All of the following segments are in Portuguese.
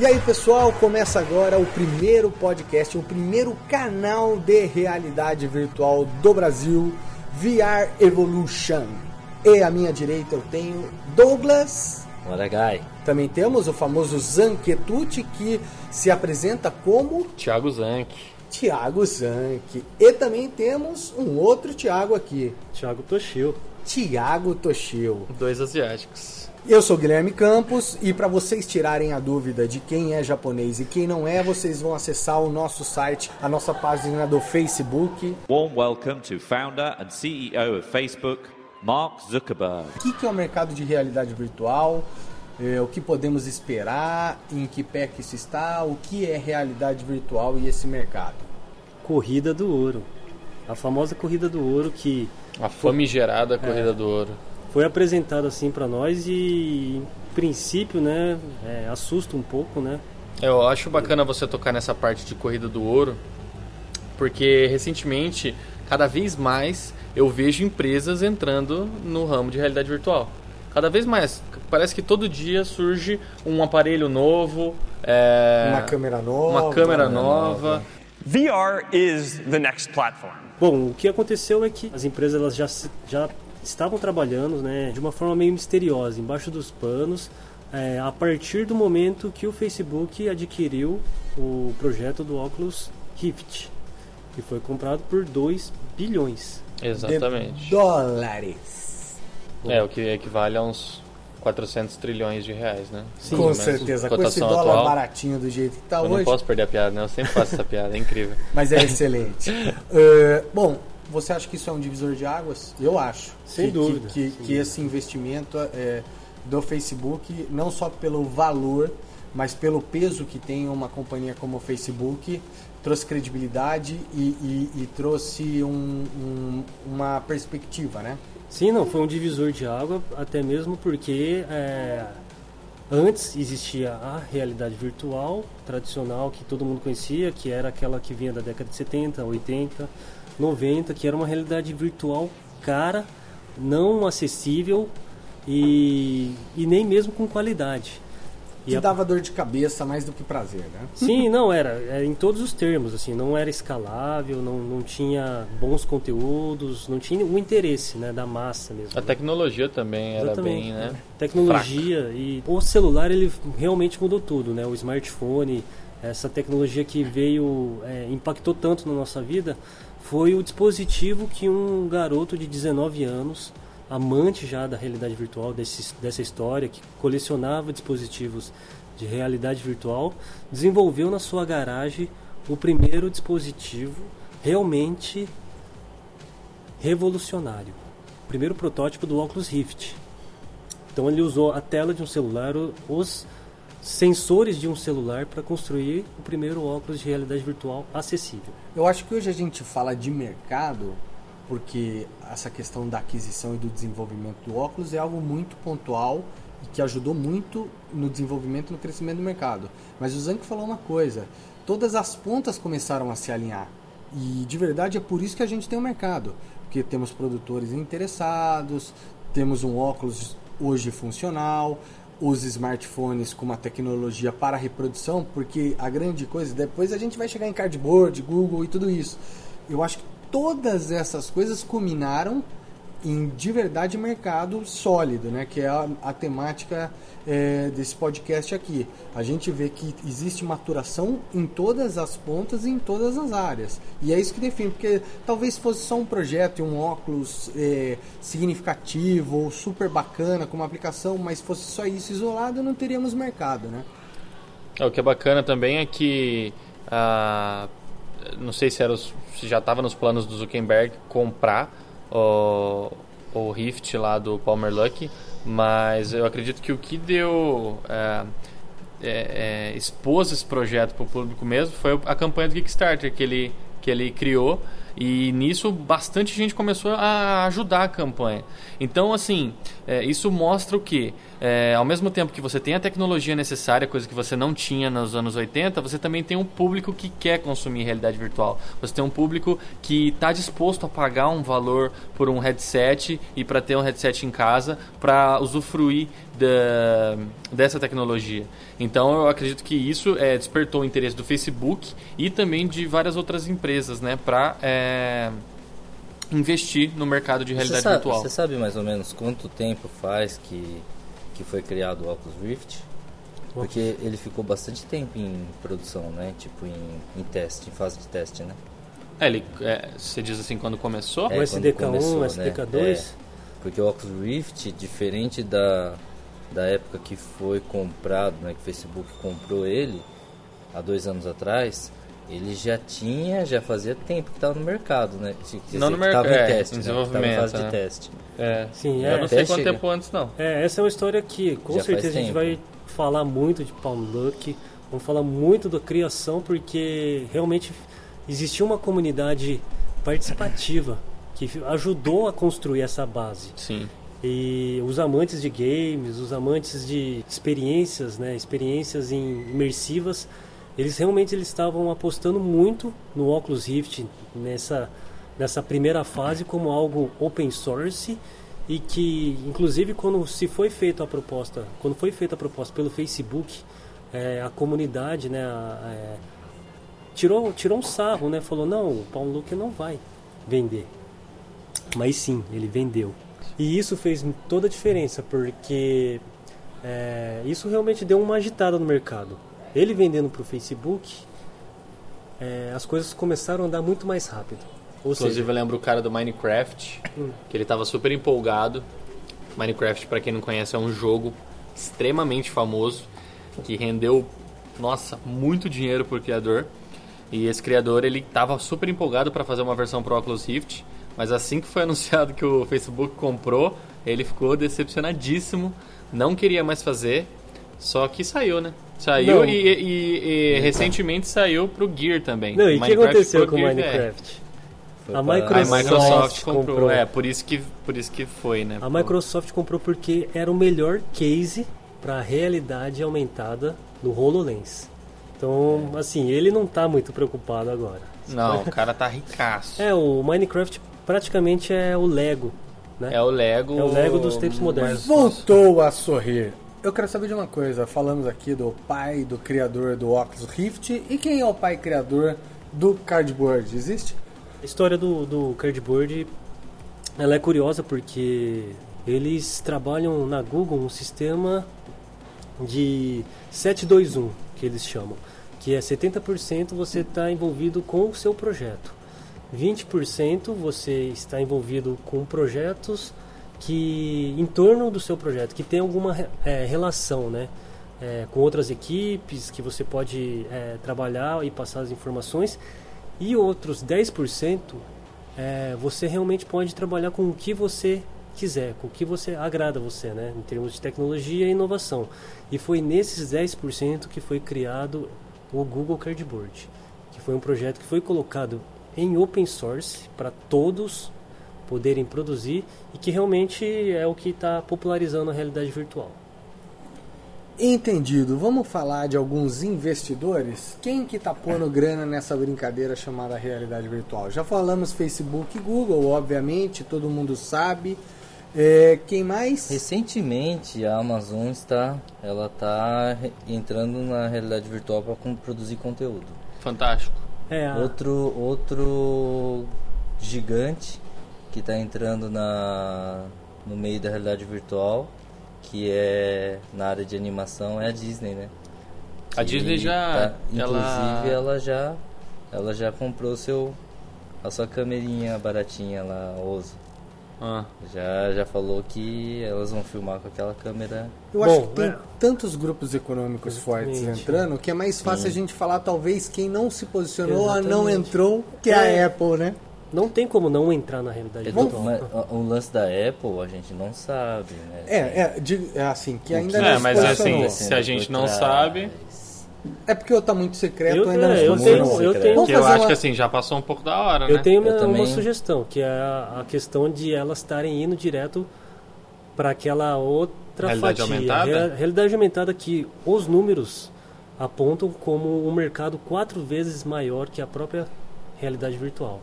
E aí, pessoal, começa agora o primeiro podcast, o primeiro canal de realidade virtual do Brasil, VR Evolution. E à minha direita eu tenho Douglas. What a guy. Também temos o famoso Zanquetucci, que se apresenta como Thiago Zanck. Thiago Zanck. E também temos um outro Thiago aqui, Thiago Toshio. Thiago Toshio. Dois asiáticos. Eu sou Guilherme Campos e para vocês tirarem a dúvida de quem é japonês e quem não é, vocês vão acessar o nosso site, a nossa página do Facebook. Warm welcome to founder and CEO of Facebook, Mark Zuckerberg. O que, é o mercado de realidade virtual? É, o que podemos esperar? Em que pé que isso está? O que é realidade virtual e esse mercado? Corrida do Ouro. A famosa Corrida do Ouro que A famigerada Corrida do Ouro. Foi apresentada assim para nós e, em princípio, né, é, assusta um pouco, né? Eu acho bacana você tocar nessa parte de Corrida do Ouro, porque recentemente, cada vez mais, eu vejo empresas entrando no ramo de realidade virtual. Cada vez mais. Parece que todo dia surge um aparelho novo, é, Uma câmera nova. uma câmera nova. VR is the next platform. Bom, o que aconteceu é que as empresas elas já, já estavam trabalhando né, de uma forma meio misteriosa, embaixo dos panos, é, a partir do momento que o Facebook adquiriu o projeto do Oculus Rift, que foi comprado por 2 bilhões. Exatamente. De dólares. É, o que equivale a uns 400 trilhões de reais, né? Com ou menos. certeza. Com esse dólar atual. baratinho do jeito que está Eu hoje. não posso perder a piada, né? Eu sempre faço essa piada, é incrível. Mas é excelente. É, bom, você acha que isso é um divisor de águas? Eu acho. Sem que, dúvida, Que, que, que esse investimento é, do Facebook, não só pelo valor, mas pelo peso que tem uma companhia como o Facebook, trouxe credibilidade e, e- e trouxe um- um- uma perspectiva, né? Sim, não, foi um divisor de água, até mesmo porque é, antes existia a realidade virtual tradicional que todo mundo conhecia, que era aquela que vinha da década de 70, 80, 90, que era uma realidade virtual cara, não acessível e, e nem mesmo com qualidade. E Que a- dava dor de cabeça mais do que prazer, né? Sim, não era, era em todos os termos, assim, não era escalável, não, não tinha bons conteúdos, não tinha o interesse, né, da massa mesmo. A tecnologia também era Exatamente, bem, né? Tecnologia e o celular ele realmente mudou tudo, né? O smartphone, essa tecnologia que veio é, impactou tanto na nossa vida, foi o dispositivo que um garoto de 19 anos, amante já da realidade virtual, desse, dessa história, que colecionava dispositivos de realidade virtual, desenvolveu na sua garagem o primeiro dispositivo realmente revolucionário. O primeiro protótipo do Oculus Rift. Então ele usou a tela de um celular, os sensores de um celular para construir o primeiro óculos de realidade virtual acessível. Eu acho que hoje a gente fala de mercado porque essa questão da aquisição e do desenvolvimento do óculos é algo muito pontual e que ajudou muito no desenvolvimento e no crescimento do mercado. Mas o Zank falou uma coisa: todas as pontas começaram a se alinhar. E de verdade é por isso que a gente tem um mercado. Porque temos produtores interessados, temos um óculos hoje funcional, os smartphones com uma tecnologia para reprodução, porque a grande coisa, depois a gente vai chegar em cardboard, Google e tudo isso. Eu acho que todas essas coisas culminaram em de verdade mercado sólido, né? Que é a, a temática é, desse podcast aqui. A gente vê que existe maturação em todas as pontas e em todas as áreas. E é isso que define, porque talvez fosse só um projeto e um óculos é, significativo ou super bacana como aplicação, mas fosse só isso isolado, não teríamos mercado, né? É, O que é bacana também é que ah, não sei se, era os- se já estava nos planos do Zuckerberg comprar o, o Rift lá do Palmer Luckey, mas eu acredito que o que deu é, é, é, expôs esse projeto para o público mesmo foi a campanha do Kickstarter que ele que ele criou e nisso bastante gente começou a ajudar a campanha. Então assim é, isso mostra o que é, ao mesmo tempo que você tem a tecnologia necessária, coisa que você não tinha nos anos 80, você também tem um público que quer consumir realidade virtual. Você tem um público que está disposto a pagar um valor por um headset e para ter um headset em casa para usufruir da, dessa tecnologia. Então eu acredito que isso é, despertou o interesse do Facebook e também de várias outras empresas, né, para é, investir no mercado de realidade você sabe, virtual. Você sabe mais ou menos quanto tempo faz que, que foi criado o Oculus Rift? Porque ele ficou bastante tempo em produção, né? Tipo em, em teste, em fase de teste, né? É, ele, é, você diz assim quando começou? O É, quando SDK1, começou, o né? SDK2. É, porque o Oculus Rift, diferente da, da época que foi comprado, né, que o Facebook comprou ele, há dois anos atrás, ele já tinha, já fazia tempo que estava no mercado, né? Não no mercado, em é, teste, em né? Que tava em desenvolvimento, fase né? de teste. É. Sim, Eu é. não sei quanto chega. tempo antes, não. É, essa é uma história que com Já certeza a gente vai falar muito de Palm Luck, vamos falar muito da criação, porque realmente existiu uma comunidade participativa que ajudou a construir essa base. Sim. E os amantes de games, os amantes de experiências, né, experiências imersivas, eles realmente eles estavam apostando muito no Oculus Rift nessa nessa primeira fase como algo open source e que inclusive quando se foi feita a proposta, quando foi feita a proposta pelo Facebook, eh, a comunidade, né, a- é, tirou tirou um sarro, né, falou não, o Paulo Luque não vai vender. Mas sim, ele vendeu. E isso fez toda a diferença, porque é, isso realmente deu uma agitada no mercado. Ele vendendo para o Facebook, é, as coisas começaram a andar muito mais rápido. Ou Inclusive seja, eu lembro o cara do Minecraft, que ele tava super empolgado. Minecraft, pra quem não conhece, é um jogo extremamente famoso, que rendeu, nossa, muito dinheiro pro criador. E esse criador, ele tava super empolgado para fazer uma versão pro Oculus Rift, mas assim que foi anunciado que o Facebook comprou, ele ficou decepcionadíssimo, não queria mais fazer, só que saiu, né? Saiu e, e- e recentemente saiu pro Gear também. não, e o que Minecraft aconteceu com o. Minecraft? Foi A Microsoft- A Microsoft comprou. comprou. É, por isso que, por isso que foi, né? A Microsoft comprou porque era o melhor case para realidade aumentada no HoloLens. Então, assim, ele não tá muito preocupado agora. Não, o cara tá ricaço. É, o Minecraft praticamente é o Lego, né? É o Lego. É o Lego dos tempos modernos. Voltou a sorrir. Eu quero saber de uma coisa. Falamos aqui do pai do criador do Oculus Rift. E quem é o pai criador do Cardboard? Existe? A história do, do Cardboard ela é curiosa porque eles trabalham na Google um sistema de 721, que eles chamam, que é 70% você está envolvido com o seu projeto. 20% você está envolvido com projetos que em torno do seu projeto, que tem alguma eh, relação, né? eh, com outras equipes que você pode eh, trabalhar e passar as informações e outros 10% é, você realmente pode trabalhar com o que você quiser, com o que você agrada você, né, em termos de tecnologia e inovação. E foi nesses 10% que foi criado o Google Cardboard, que foi um projeto que foi colocado em open source para todos poderem produzir e que realmente é o que está popularizando a realidade virtual. Entendido. Vamos falar de alguns investidores? Quem que tá pondo grana nessa brincadeira chamada realidade virtual? Já falamos Facebook e Google, obviamente, todo mundo sabe. É, quem mais? Recentemente a Amazon está, ela está entrando na realidade virtual para produzir conteúdo. Fantástico. É, a- Outro outro gigante que está entrando na no meio da realidade virtual, que é na área de animação, é a Disney, né? A Que Disney já. tá- inclusive ela... ela já ela já comprou seu a sua camerinha baratinha lá, Oso. Ah, Já já falou que elas vão filmar com aquela câmera Eu acho Bom, que tem é. tantos grupos econômicos fortes Exatamente. entrando que é mais fácil a gente falar, talvez, quem não se posicionou a não Exatamente. entrou, que é É. a Apple, né? Não tem como não entrar na realidade virtual. Mas o- lance da Apple a gente não sabe, né? É, é, de- é assim, que ainda que não É, se mas assim, se a gente não sabe- É porque eu tá muito secreto, Eu- ainda não é, eu tenho- eu tenho- que eu acho uma- que assim, já passou um pouco da hora, né? Eu tenho uma, Eu também- uma sugestão, que é a, a questão de elas estarem indo direto para aquela, ou- outra Realidade fatia. aumentada? Rea- realidade aumentada que os números apontam como um mercado quatro vezes maior que a própria realidade virtual.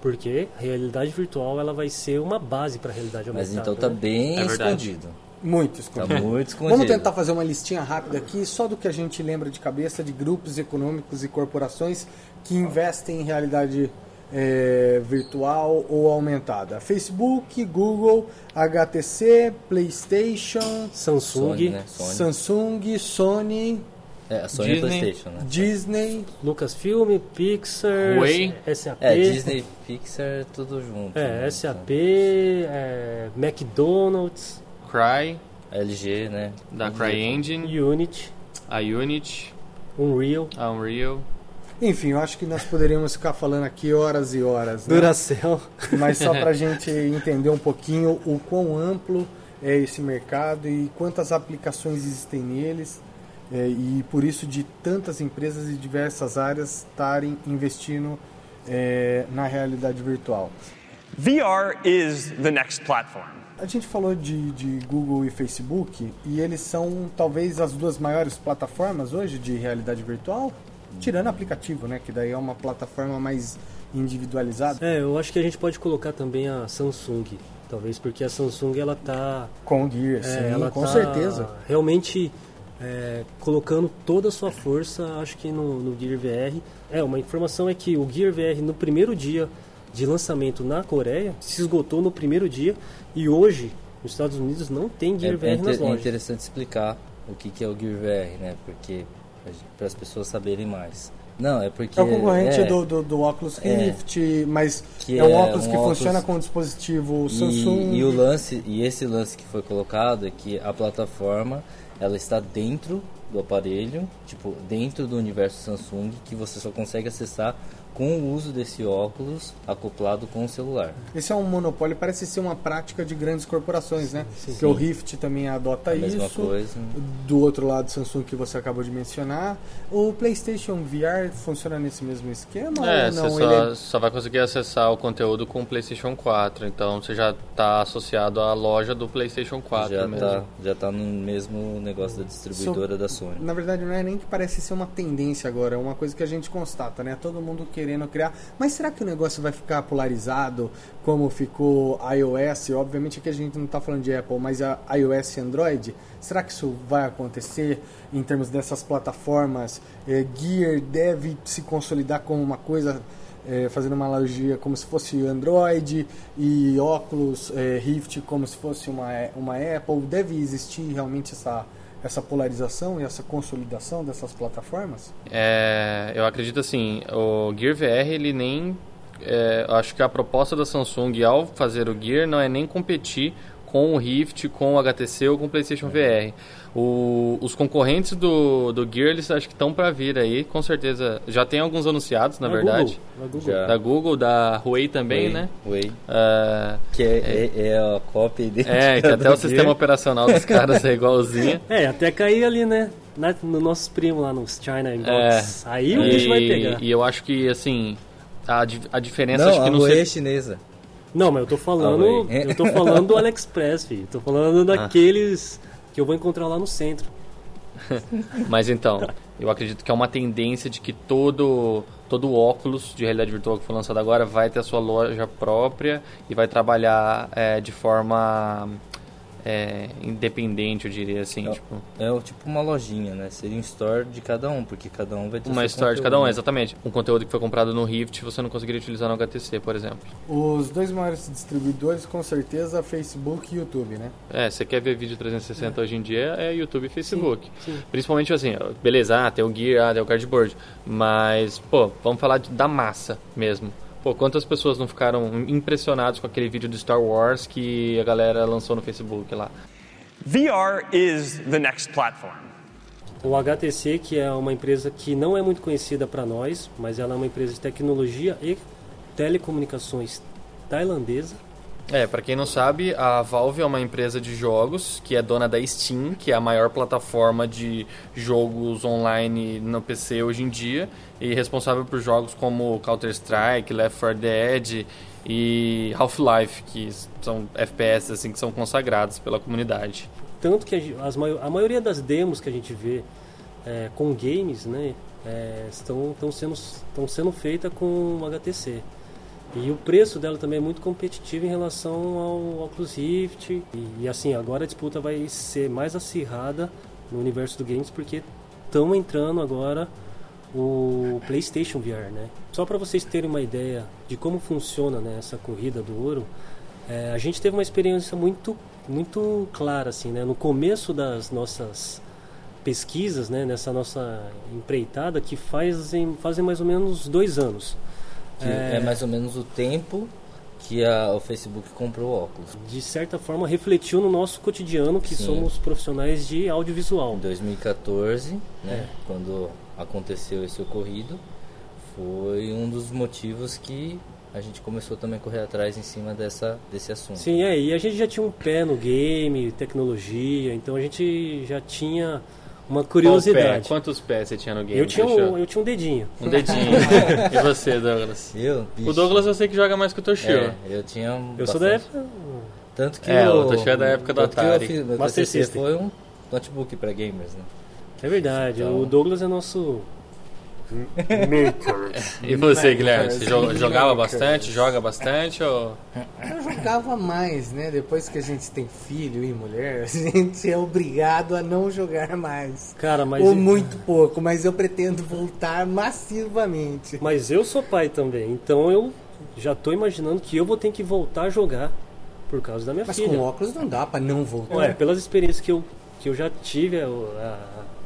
Porque a realidade virtual ela vai ser uma base para a realidade Mas aumentada. então tá né? bem É escondido. Muito Tá escondido. muito escondido. Vamos tentar fazer uma listinha rápida aqui, só do que a gente lembra de cabeça de grupos econômicos e corporações que investem em realidade é, virtual ou aumentada. Facebook, Google, HTC, PlayStation, Samsung, Sony, né? Sony. Samsung, Sony, É, a Sony Disney. e PlayStation, né? Disney. Lucasfilm, Pixar, Huawei. SAP, É, Disney Pixar, tudo junto. é, né? SAP, é, McDonald's, Cry, LG, né? da CryEngine, Unity, a Unity, Unreal, a Unreal. Enfim, eu acho que nós poderíamos ficar falando aqui horas e horas. né? Duracell. Mas só para a gente entender um pouquinho o quão amplo é esse mercado e quantas aplicações existem neles. É, e por isso de tantas empresas de diversas áreas estarem investindo é, na realidade virtual. VR is the next platform. A gente falou de, de Google e Facebook e eles são talvez as duas maiores plataformas hoje de realidade virtual, tirando aplicativo, né? Que daí é uma plataforma mais individualizada. É, eu acho que a gente pode colocar também a Samsung, talvez porque a Samsung ela tá, Com o Gear, é, sim, ela com tá certeza. realmente é, colocando toda a sua força, acho que no, no Gear VR. É, uma informação é que o Gear VR no primeiro dia de lançamento na Coreia se esgotou no primeiro dia e hoje nos Estados Unidos não tem É, Gear é VR nas inter- é lojas. interessante explicar o que, que é o Gear VR, né? Porque para as pessoas saberem mais. Não, é porque É o concorrente é, do, do, do Oculus É. Rift, mas Que é um é óculos um que óculos- funciona com o dispositivo e, Samsung. e o lance e esse lance que foi colocado é que a plataforma ela está dentro do aparelho, tipo dentro do universo Samsung, que você só consegue acessar com o uso desse óculos acoplado com o celular. Esse é um monopólio, parece ser uma prática de grandes corporações, né? Porque o Rift também adota A mesma isso. coisa. Do outro lado, Samsung que você acabou de mencionar. O PlayStation VR funciona nesse mesmo esquema É, ou não? você Ele só, só vai conseguir acessar o conteúdo com o PlayStation 4. Então você já está associado à loja do PlayStation 4 já mesmo. tá, já tá no mesmo negócio da distribuidora da Sony. Na verdade, não é nem que parece ser uma tendência agora, é uma coisa que a gente constata, né? Todo mundo querendo criar. Mas será que o negócio vai ficar polarizado como ficou iOS? Obviamente que a gente não está falando de Apple, mas a iOS e Android. Será que isso vai acontecer em termos dessas plataformas? É, Gear deve se consolidar como uma coisa. é, fazendo uma analogia como se fosse Android e óculos é, Rift como se fosse uma, uma Apple, deve existir realmente essa, essa polarização e essa consolidação dessas plataformas? É, eu acredito assim, o Gear VR ele nem é, acho que a proposta da Samsung ao fazer o Gear não é nem competir com o Rift, com o HTC ou com o PlayStation VR. O- os concorrentes do, do Gear eles acho que estão para vir aí, com certeza. Já tem alguns anunciados, na Da verdade. Google, da Google. Da Google, da Huawei também, Way, né? Way, É, que é, é, é a cópia idêntica é, que até do o sistema Gear. operacional dos caras é igualzinho. É, até cair ali, né? Na, no nossos primos lá nos China Inbox. É. Aí o bicho vai pegar. E eu acho que, assim, a, a diferença acho Não, que a não Huawei sei- é chinesa. Não, mas eu tô falando. Huawei. eu tô falando do AliExpress, filho. Tô falando daqueles que eu vou encontrar lá no centro. Mas então, eu acredito que é uma tendência de que todo todo óculos de realidade virtual que foi lançado agora vai ter a sua loja própria e vai trabalhar é, de forma é, independente, eu diria assim, É, tipo, é o- tipo uma lojinha, né? Seria um store de cada um, porque cada um vai ter uma seu história de conteúdo, cada um, exatamente. Um conteúdo que foi comprado no Rift você não conseguiria utilizar no HTC, por exemplo. Os dois maiores distribuidores, com certeza, Facebook e YouTube, né? É, você quer ver vídeo 360 hoje em dia, é YouTube e Facebook. sim. Principalmente assim, beleza, ah, tem o Gear, ah, tem o Cardboard, mas, pô, vamos falar da massa mesmo. Pô, quantas pessoas não ficaram impressionadas com aquele vídeo do Star Wars que a galera lançou no Facebook lá? VR is the next platform. O HTC, que é uma empresa que não é muito conhecida para nós, mas ela é uma empresa de tecnologia e telecomunicações tailandesa. É, pra quem não sabe, a Valve é uma empresa de jogos que é dona da Steam, que é a maior plataforma de jogos online no PC hoje em dia, e responsável por jogos como Counter-Strike, Left 4 Dead e Half-Life, que são FPS assim que são consagrados pela comunidade. tanto que as, a maioria das demos que a gente vê é, com games, né, é, estão, estão sendo, estão sendo feitas com HTC. E o preço dela também é muito competitivo em relação ao Oculus Rift. E, e, assim, agora a disputa vai ser mais acirrada no universo do games porque estão entrando agora o PlayStation VR, né? Só para vocês terem uma ideia de como funciona né, essa corrida do ouro, é, a gente teve uma experiência muito, muito clara, assim, né? No começo das nossas pesquisas, né? Nessa nossa empreitada que fazem, fazem mais ou menos dois anos. Que é... mais ou menos o tempo que a, o Facebook comprou o óculos. De certa forma, refletiu no nosso cotidiano, que Sim. somos profissionais de audiovisual. Em 2014, né, quando aconteceu esse ocorrido, foi um dos motivos que a gente começou também a correr atrás em cima dessa, desse assunto. Sim, é, e a gente já tinha um pé no game, tecnologia, então a gente já tinha uma Qual pé? curiosidade. Quantos pés você tinha no game? Eu tinha, um, eu tinha um dedinho. Um dedinho. e você, Douglas? Eu, bicho, O Douglas eu sei que joga mais que o Toshio. é, eu tinha um Eu sou da bastante- época. Tanto que É, o Toshio é da época do tanto que eu Atari. fiz- Master System. foi um notebook para gamers, né? É verdade, Então- o Douglas é nosso. E você, Guilherme? Você jo- jogava bastante? Joga bastante? Ou... Eu jogava mais, né? Depois que a gente tem filho e mulher, a gente é obrigado a não jogar mais. Cara, mas. Ou muito pouco, mas eu pretendo voltar massivamente. Mas eu sou pai também, então eu já tô imaginando que eu vou ter que voltar a jogar por causa da minha Mas filha. com óculos não dá pra não voltar. Ué, pelas experiências que eu, que eu já tive, eu, a-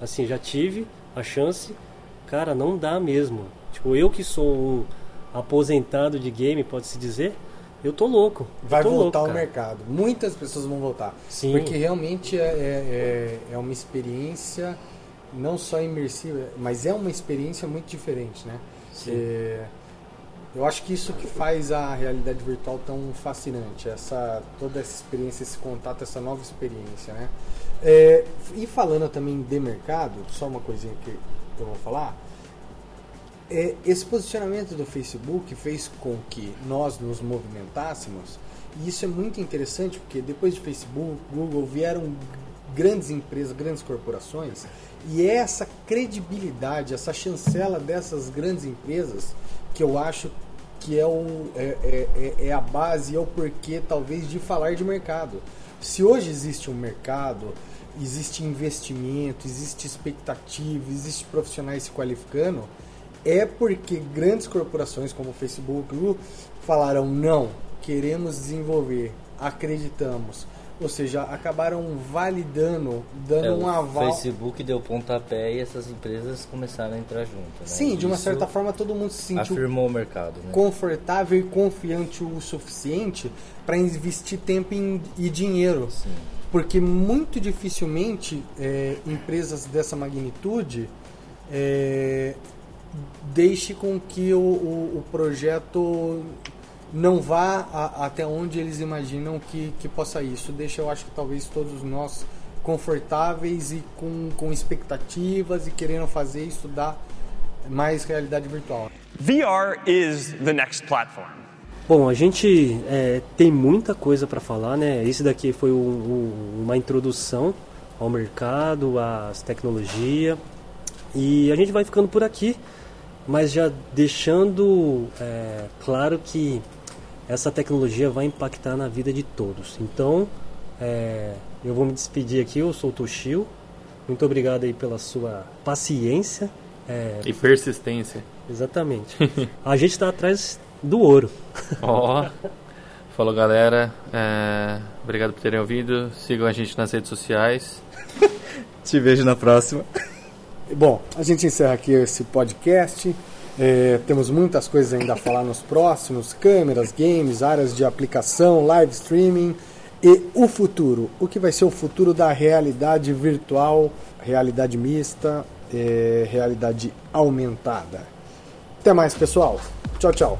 assim, já tive a chance, cara, não dá mesmo. Tipo, eu que sou um aposentado de game, pode-se dizer, eu tô louco. Eu Vai tô voltar louco, ao cara. mercado. Muitas pessoas vão voltar. Sim. Porque realmente é, é, é- é uma experiência não só imersiva, mas é uma experiência muito diferente, né? É, eu acho que isso que faz a realidade virtual tão fascinante, essa toda essa experiência, esse contato, essa nova experiência, né? É, e falando também de mercado, só uma coisinha que eu vou falar, é, esse posicionamento do Facebook fez com que nós nos movimentássemos, e isso é muito interessante porque depois de Facebook, Google vieram grandes empresas, grandes corporações, e é essa credibilidade, essa chancela dessas grandes empresas que eu acho que é, o, é, é- é- é a base, é o porquê talvez de falar de mercado. Se hoje existe um mercado, existe investimento, existe expectativa, existe profissionais se qualificando, é porque grandes corporações como o Facebook, Google, falaram não, queremos desenvolver, acreditamos. Ou seja, acabaram validando, dando É, um o aval. Facebook deu pontapé e essas empresas começaram a entrar junto. Né? Sim, de uma Isso certa forma todo mundo se sentiu afirmou o mercado. Né? confortável e confiante o suficiente para investir tempo em- e dinheiro. Sim. Porque muito dificilmente é, empresas dessa magnitude é, deixe com que o, o- o projeto não vá a- até onde eles imaginam que, que possa ir. Isso deixa, eu acho que talvez todos nós confortáveis e com, com expectativas e querendo fazer e estudar mais realidade virtual. VR is the next platform. Bom, a gente é, tem muita coisa para falar, né? Esse daqui foi um- um- uma introdução ao mercado, às tecnologias. E a gente vai ficando por aqui, mas já deixando é, claro que essa tecnologia vai impactar na vida de todos. Então, é, eu vou me despedir aqui, eu sou o Toshio. Muito obrigado aí pela sua paciência. É, E persistência. exatamente. A gente está atrás do ouro. Ó. Falou, galera. É, Obrigado por terem ouvido. Sigam a gente nas redes sociais. Te vejo na próxima. Bom, a gente encerra aqui esse podcast. É, temos muitas coisas ainda a falar nos próximos: câmeras, games, áreas de aplicação, live streaming e o futuro. O que vai ser o futuro da realidade virtual, realidade mista, é, realidade aumentada. Até mais, pessoal. Tchau, tchau.